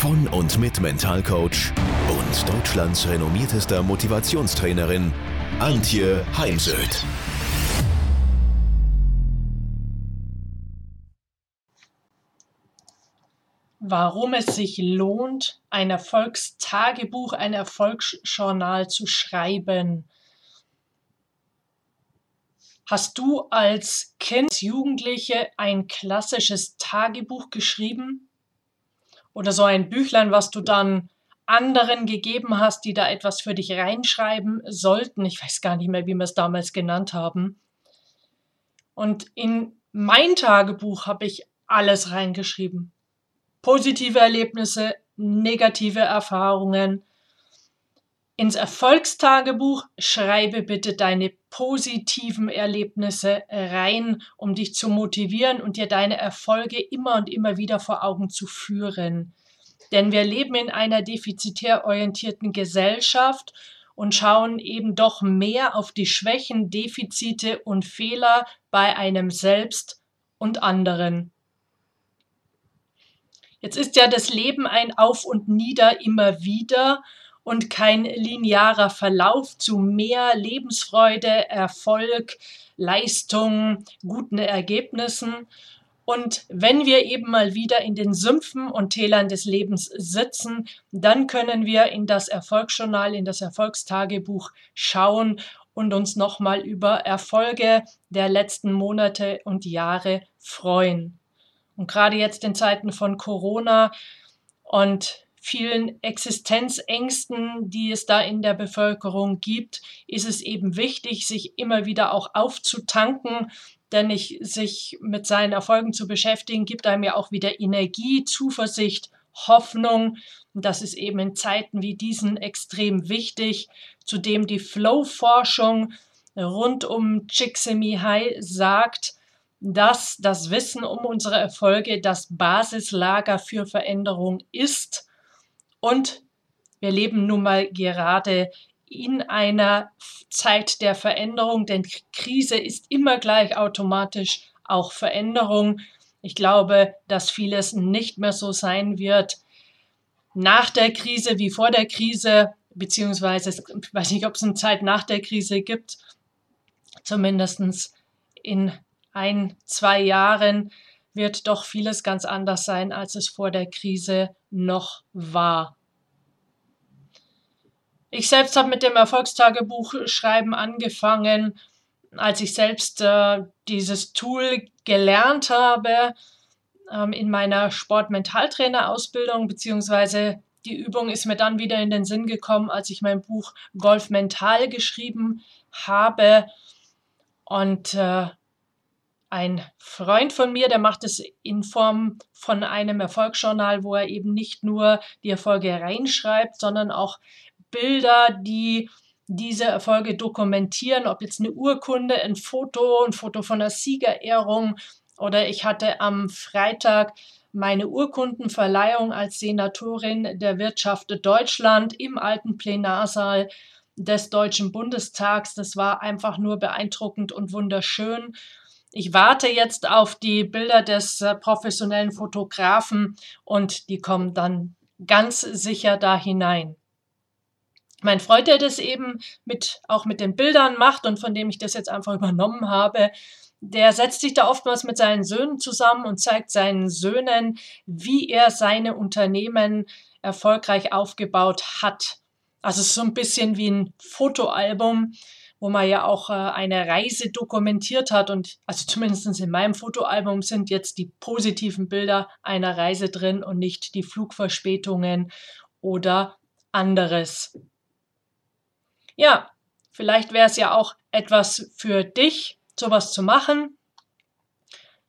von und mit Mentalcoach und Deutschlands renommiertester Motivationstrainerin Antje Heimsöth. Warum es sich lohnt, ein Erfolgstagebuch, ein Erfolgsjournal zu schreiben. Hast du als Kind, Jugendliche ein klassisches Tagebuch geschrieben? Oder so ein Büchlein, was du dann anderen gegeben hast, die da etwas für dich reinschreiben sollten. Ich weiß gar nicht mehr, wie wir es damals genannt haben. Und in mein Tagebuch habe ich alles reingeschrieben. Positive Erlebnisse, negative Erfahrungen, ins Erfolgstagebuch schreibe bitte deine positiven Erlebnisse rein, um dich zu motivieren und dir deine Erfolge immer und immer wieder vor Augen zu führen. Denn wir leben in einer defizitär orientierten Gesellschaft und schauen eben doch mehr auf die Schwächen, Defizite und Fehler bei einem selbst und anderen. Jetzt ist ja das Leben ein Auf und Nieder immer wieder und kein linearer Verlauf zu mehr Lebensfreude, Erfolg, Leistung, guten Ergebnissen. Und wenn wir eben mal wieder in den Sümpfen und Tälern des Lebens sitzen, dann können wir in das Erfolgsjournal, in das Erfolgstagebuch schauen und uns nochmal über Erfolge der letzten Monate und Jahre freuen. Und gerade jetzt in Zeiten von Corona und vielen Existenzängsten, die es da in der Bevölkerung gibt, ist es eben wichtig, sich immer wieder auch aufzutanken, denn ich, sich mit seinen Erfolgen zu beschäftigen, gibt einem ja auch wieder Energie, Zuversicht, Hoffnung. Und das ist eben in Zeiten wie diesen extrem wichtig, zudem die Flow-Forschung rund um Csikszentmihalyi sagt, dass das Wissen um unsere Erfolge das Basislager für Veränderung ist und wir leben nun mal gerade in einer Zeit der Veränderung, denn Krise ist immer gleich automatisch auch Veränderung. Ich glaube, dass vieles nicht mehr so sein wird nach der Krise wie vor der Krise, beziehungsweise ich weiß nicht, ob es eine Zeit nach der Krise gibt, zumindest in ein, zwei Jahren wird doch vieles ganz anders sein, als es vor der Krise noch war. Ich selbst habe mit dem Erfolgstagebuchschreiben angefangen, als ich selbst äh, dieses Tool gelernt habe ähm, in meiner Sportmentaltrainer-Ausbildung, beziehungsweise die Übung ist mir dann wieder in den Sinn gekommen, als ich mein Buch Golf Mental geschrieben habe. Und äh, ein Freund von mir, der macht es in Form von einem Erfolgsjournal, wo er eben nicht nur die Erfolge reinschreibt, sondern auch Bilder, die diese Erfolge dokumentieren, ob jetzt eine Urkunde, ein Foto, ein Foto von einer Siegerehrung oder ich hatte am Freitag meine Urkundenverleihung als Senatorin der Wirtschaft Deutschland im alten Plenarsaal des Deutschen Bundestags. Das war einfach nur beeindruckend und wunderschön. Ich warte jetzt auf die Bilder des äh, professionellen Fotografen und die kommen dann ganz sicher da hinein. Mein Freund, der das eben mit, auch mit den Bildern macht und von dem ich das jetzt einfach übernommen habe, der setzt sich da oftmals mit seinen Söhnen zusammen und zeigt seinen Söhnen, wie er seine Unternehmen erfolgreich aufgebaut hat. Also so ein bisschen wie ein Fotoalbum, wo man ja auch äh, eine Reise dokumentiert hat. Und also zumindest in meinem Fotoalbum sind jetzt die positiven Bilder einer Reise drin und nicht die Flugverspätungen oder anderes. Ja, vielleicht wäre es ja auch etwas für dich, sowas zu machen.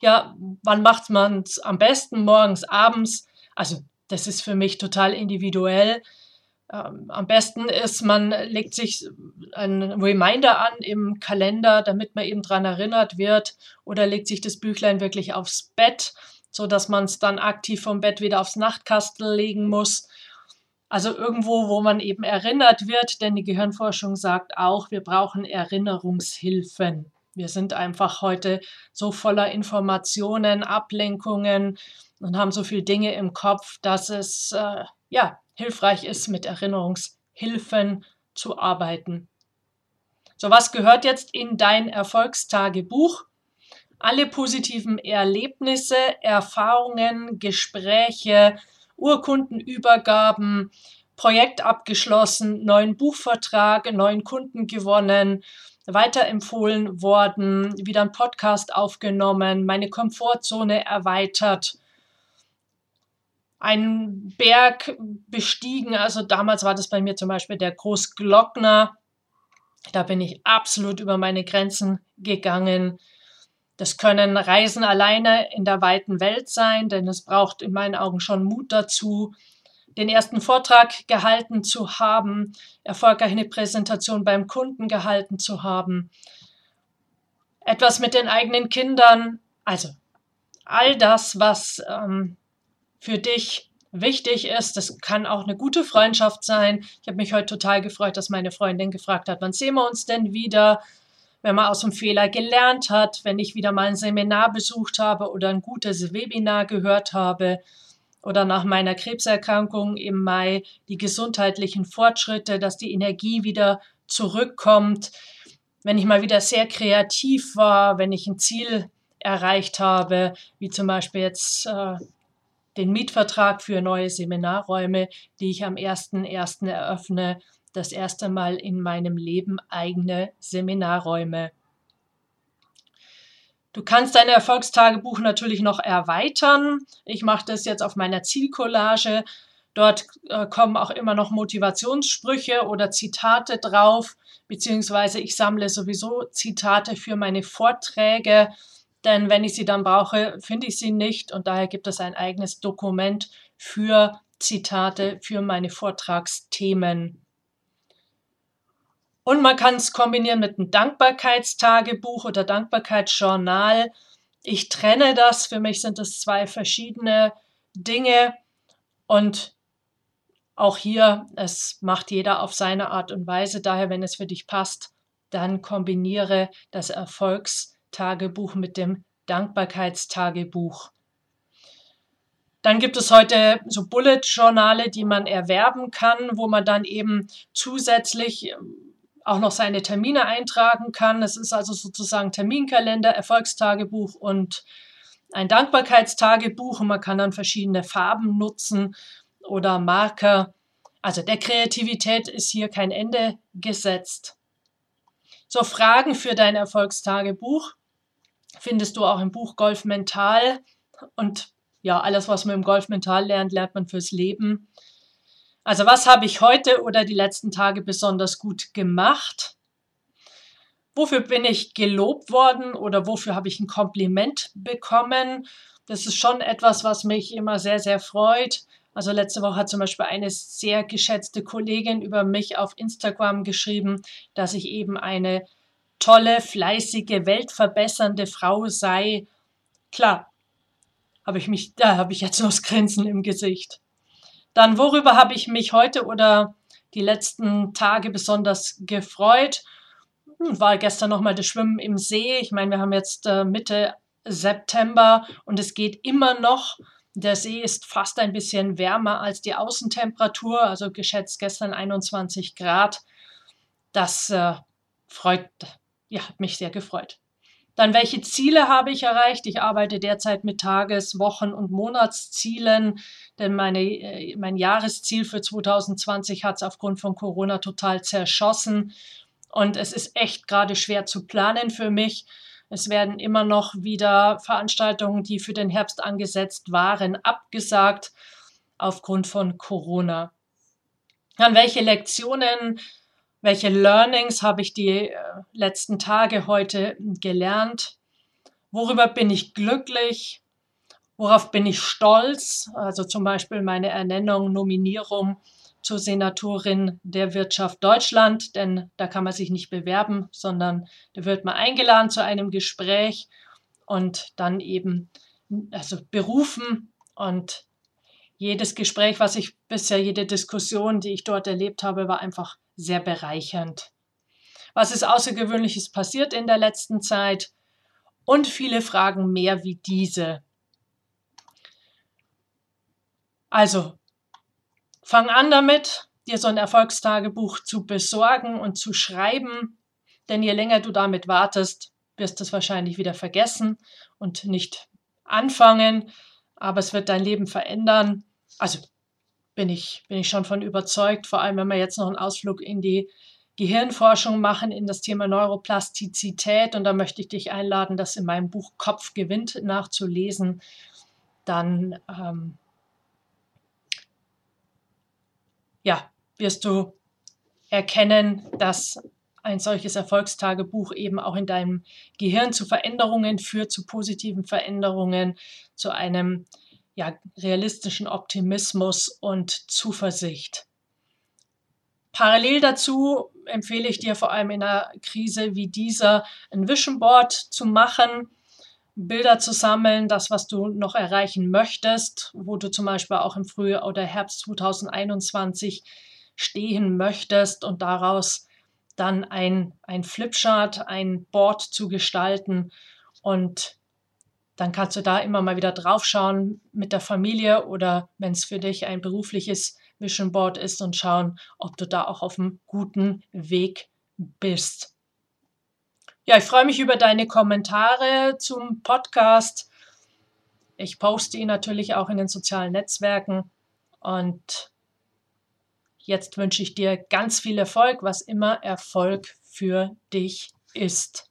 Ja, wann macht man es am besten? Morgens, abends? Also das ist für mich total individuell. Ähm, am besten ist, man legt sich ein Reminder an im Kalender, damit man eben daran erinnert wird, oder legt sich das Büchlein wirklich aufs Bett, so dass man es dann aktiv vom Bett wieder aufs Nachtkastel legen muss. Also irgendwo, wo man eben erinnert wird, denn die Gehirnforschung sagt auch, wir brauchen Erinnerungshilfen. Wir sind einfach heute so voller Informationen, Ablenkungen und haben so viele Dinge im Kopf, dass es äh, ja hilfreich ist, mit Erinnerungshilfen zu arbeiten. So, was gehört jetzt in dein Erfolgstagebuch? Alle positiven Erlebnisse, Erfahrungen, Gespräche, Urkundenübergaben, Projekt abgeschlossen, neuen Buchvertrag, neuen Kunden gewonnen, weiterempfohlen worden, wieder ein Podcast aufgenommen, meine Komfortzone erweitert, einen Berg bestiegen. Also damals war das bei mir zum Beispiel der Großglockner. Da bin ich absolut über meine Grenzen gegangen. Das können Reisen alleine in der weiten Welt sein, denn es braucht in meinen Augen schon Mut dazu, den ersten Vortrag gehalten zu haben, erfolgreich eine Präsentation beim Kunden gehalten zu haben, etwas mit den eigenen Kindern, also all das, was ähm, für dich wichtig ist. Das kann auch eine gute Freundschaft sein. Ich habe mich heute total gefreut, dass meine Freundin gefragt hat, wann sehen wir uns denn wieder? Wenn man aus dem Fehler gelernt hat, wenn ich wieder mal ein Seminar besucht habe oder ein gutes Webinar gehört habe oder nach meiner Krebserkrankung im Mai die gesundheitlichen Fortschritte, dass die Energie wieder zurückkommt, wenn ich mal wieder sehr kreativ war, wenn ich ein Ziel erreicht habe, wie zum Beispiel jetzt äh, den Mietvertrag für neue Seminarräume, die ich am 1.1. eröffne, das erste Mal in meinem Leben eigene Seminarräume. Du kannst dein Erfolgstagebuch natürlich noch erweitern. Ich mache das jetzt auf meiner Zielcollage. Dort äh, kommen auch immer noch Motivationssprüche oder Zitate drauf, beziehungsweise ich sammle sowieso Zitate für meine Vorträge denn wenn ich sie dann brauche, finde ich sie nicht und daher gibt es ein eigenes Dokument für Zitate für meine Vortragsthemen. Und man kann es kombinieren mit einem Dankbarkeitstagebuch oder Dankbarkeitsjournal. Ich trenne das, für mich sind es zwei verschiedene Dinge und auch hier, es macht jeder auf seine Art und Weise. Daher, wenn es für dich passt, dann kombiniere das Erfolgs- Tagebuch mit dem Dankbarkeitstagebuch. Dann gibt es heute so Bullet-Journale, die man erwerben kann, wo man dann eben zusätzlich ähm, auch noch seine Termine eintragen kann. Es ist also sozusagen Terminkalender, Erfolgstagebuch und ein Dankbarkeitstagebuch und man kann dann verschiedene Farben nutzen oder Marker. Also der Kreativität ist hier kein Ende gesetzt. So Fragen für dein Erfolgstagebuch findest du auch im Buch Golf Mental. Und ja, alles, was man im Golf Mental lernt, lernt man fürs Leben. Also was habe ich heute oder die letzten Tage besonders gut gemacht? Wofür bin ich gelobt worden oder wofür habe ich ein Kompliment bekommen? Das ist schon etwas, was mich immer sehr, sehr freut. Also letzte Woche hat zum Beispiel eine sehr geschätzte Kollegin über mich auf Instagram geschrieben, dass ich eben eine tolle, fleißige, weltverbessernde Frau sei. Klar, habe ich mich, da habe ich jetzt noch das Grinsen im Gesicht. Dann, worüber habe ich mich heute oder die letzten Tage besonders gefreut? Hm, war gestern nochmal das Schwimmen im See. Ich meine, wir haben jetzt äh, Mitte September und es geht immer noch. Der See ist fast ein bisschen wärmer als die Außentemperatur, also geschätzt gestern 21 Grad. Das äh, freut ja, hat mich sehr gefreut. Dann, welche Ziele habe ich erreicht? Ich arbeite derzeit mit Tages-, Wochen- und Monatszielen, denn meine, äh, mein Jahresziel für 2020 hat es aufgrund von Corona total zerschossen. Und es ist echt gerade schwer zu planen für mich. Es werden immer noch wieder Veranstaltungen, die für den Herbst angesetzt waren, abgesagt aufgrund von Corona. Dann, welche Lektionen welche Learnings habe ich die äh, letzten Tage heute gelernt? Worüber bin ich glücklich? Worauf bin ich stolz? Also zum Beispiel meine Ernennung, Nominierung zur Senatorin der Wirtschaft Deutschland, denn da kann man sich nicht bewerben, sondern da wird man eingeladen zu einem Gespräch und dann eben also berufen und jedes Gespräch, was ich bisher, jede Diskussion, die ich dort erlebt habe, war einfach sehr bereichernd. Was ist Außergewöhnliches passiert in der letzten Zeit? Und viele Fragen mehr wie diese. Also, fang an damit, dir so ein Erfolgstagebuch zu besorgen und zu schreiben, denn je länger du damit wartest, wirst du es wahrscheinlich wieder vergessen und nicht anfangen, aber es wird dein Leben verändern. Also bin ich, bin ich schon von überzeugt, vor allem wenn wir jetzt noch einen Ausflug in die Gehirnforschung machen, in das Thema Neuroplastizität. Und da möchte ich dich einladen, das in meinem Buch Kopf gewinnt nachzulesen. Dann ähm, ja, wirst du erkennen, dass ein solches Erfolgstagebuch eben auch in deinem Gehirn zu Veränderungen führt, zu positiven Veränderungen, zu einem ja, realistischen Optimismus und Zuversicht. Parallel dazu empfehle ich dir vor allem in einer Krise wie dieser ein Vision Board zu machen, Bilder zu sammeln, das, was du noch erreichen möchtest, wo du zum Beispiel auch im Frühjahr oder Herbst 2021 stehen möchtest und daraus dann ein, ein Flipchart, ein Board zu gestalten und dann kannst du da immer mal wieder draufschauen mit der Familie oder wenn es für dich ein berufliches Vision Board ist und schauen, ob du da auch auf einem guten Weg bist. Ja, ich freue mich über deine Kommentare zum Podcast. Ich poste ihn natürlich auch in den sozialen Netzwerken und jetzt wünsche ich dir ganz viel Erfolg, was immer Erfolg für dich ist.